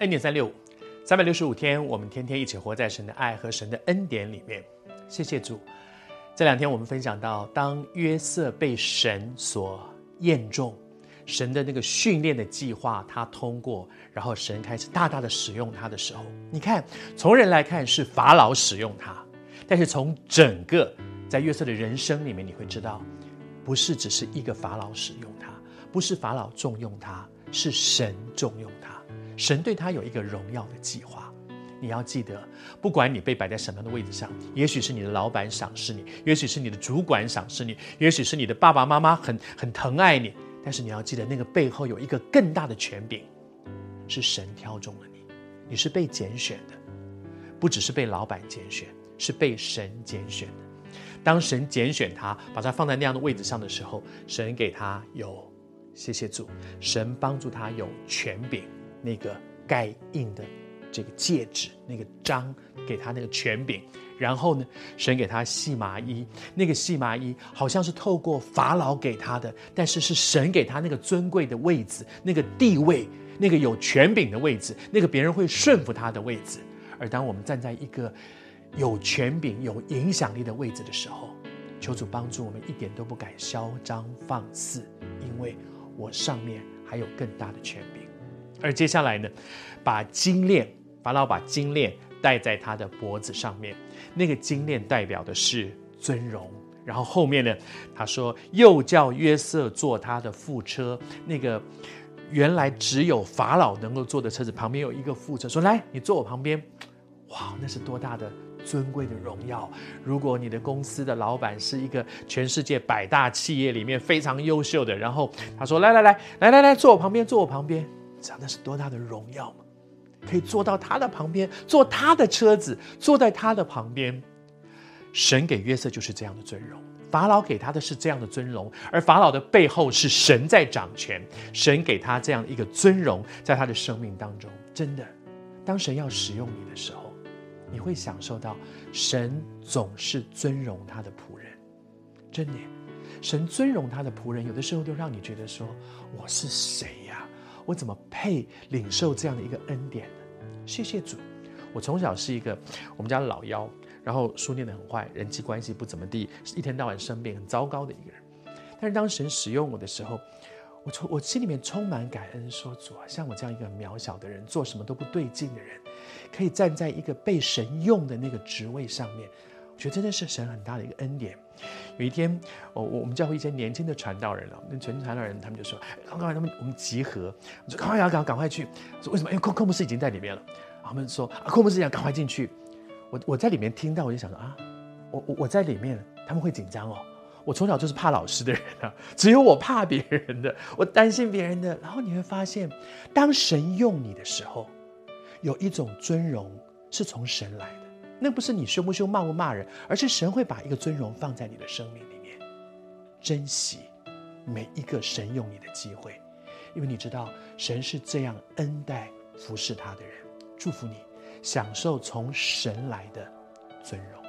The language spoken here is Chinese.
恩典三六五，三百六十五天，我们天天一起活在神的爱和神的恩典里面。谢谢主。这两天我们分享到，当约瑟被神所验中，神的那个训练的计划他通过，然后神开始大大的使用他的时候，你看，从人来看是法老使用他，但是从整个在约瑟的人生里面，你会知道，不是只是一个法老使用他，不是法老重用他，是神重用。神对他有一个荣耀的计划，你要记得，不管你被摆在什么样的位置上，也许是你的老板赏识你，也许是你的主管赏识你，也许是你的爸爸妈妈很很疼爱你，但是你要记得，那个背后有一个更大的权柄，是神挑中了你，你是被拣选的，不只是被老板拣选，是被神拣选的。当神拣选他，把他放在那样的位置上的时候，神给他有，谢谢主，神帮助他有权柄。那个盖印的这个戒指，那个章给他那个权柄，然后呢，神给他细麻衣，那个细麻衣好像是透过法老给他的，但是是神给他那个尊贵的位置，那个地位，那个有权柄的位置，那个别人会顺服他的位置。而当我们站在一个有权柄、有影响力的位置的时候，求主帮助我们，一点都不敢嚣张放肆，因为我上面还有更大的权柄。而接下来呢，把金链，法老把金链戴在他的脖子上面，那个金链代表的是尊荣。然后后面呢，他说又叫约瑟坐他的副车，那个原来只有法老能够坐的车子，旁边有一个副车，说来你坐我旁边，哇，那是多大的尊贵的荣耀！如果你的公司的老板是一个全世界百大企业里面非常优秀的，然后他说来来来来来来坐我旁边，坐我旁边。知道那是多大的荣耀吗？可以坐到他的旁边，坐他的车子，坐在他的旁边。神给约瑟就是这样的尊荣，法老给他的是这样的尊荣，而法老的背后是神在掌权。神给他这样一个尊荣，在他的生命当中，真的，当神要使用你的时候，你会享受到神总是尊荣他的仆人。真的，神尊荣他的仆人，有的时候都让你觉得说：“我是谁呀？”我怎么配领受这样的一个恩典呢？谢谢主，我从小是一个我们家老幺，然后书念得很坏，人际关系不怎么地，一天到晚生病，很糟糕的一个人。但是当神使用我的时候，我从我心里面充满感恩，说主啊，像我这样一个渺小的人，做什么都不对劲的人，可以站在一个被神用的那个职位上面。我觉得真的是神很大的一个恩典。有一天，我我们教会一些年轻的传道人了，那传传道人他们就说：“刚刚，他们我们集合，我说赶快要赶赶快去。”说为什么？因为寇寇牧师已经在里面了。他们说：“啊，寇牧师讲赶快进去。”我我在里面听到，我就想说：“啊，我我我在里面，他们会紧张哦。我从小就是怕老师的人啊，只有我怕别人的，我担心别人的。然后你会发现，当神用你的时候，有一种尊荣是从神来的。”那不是你凶不凶、骂不骂人，而是神会把一个尊荣放在你的生命里面，珍惜每一个神用你的机会，因为你知道神是这样恩待服侍他的人。祝福你，享受从神来的尊荣。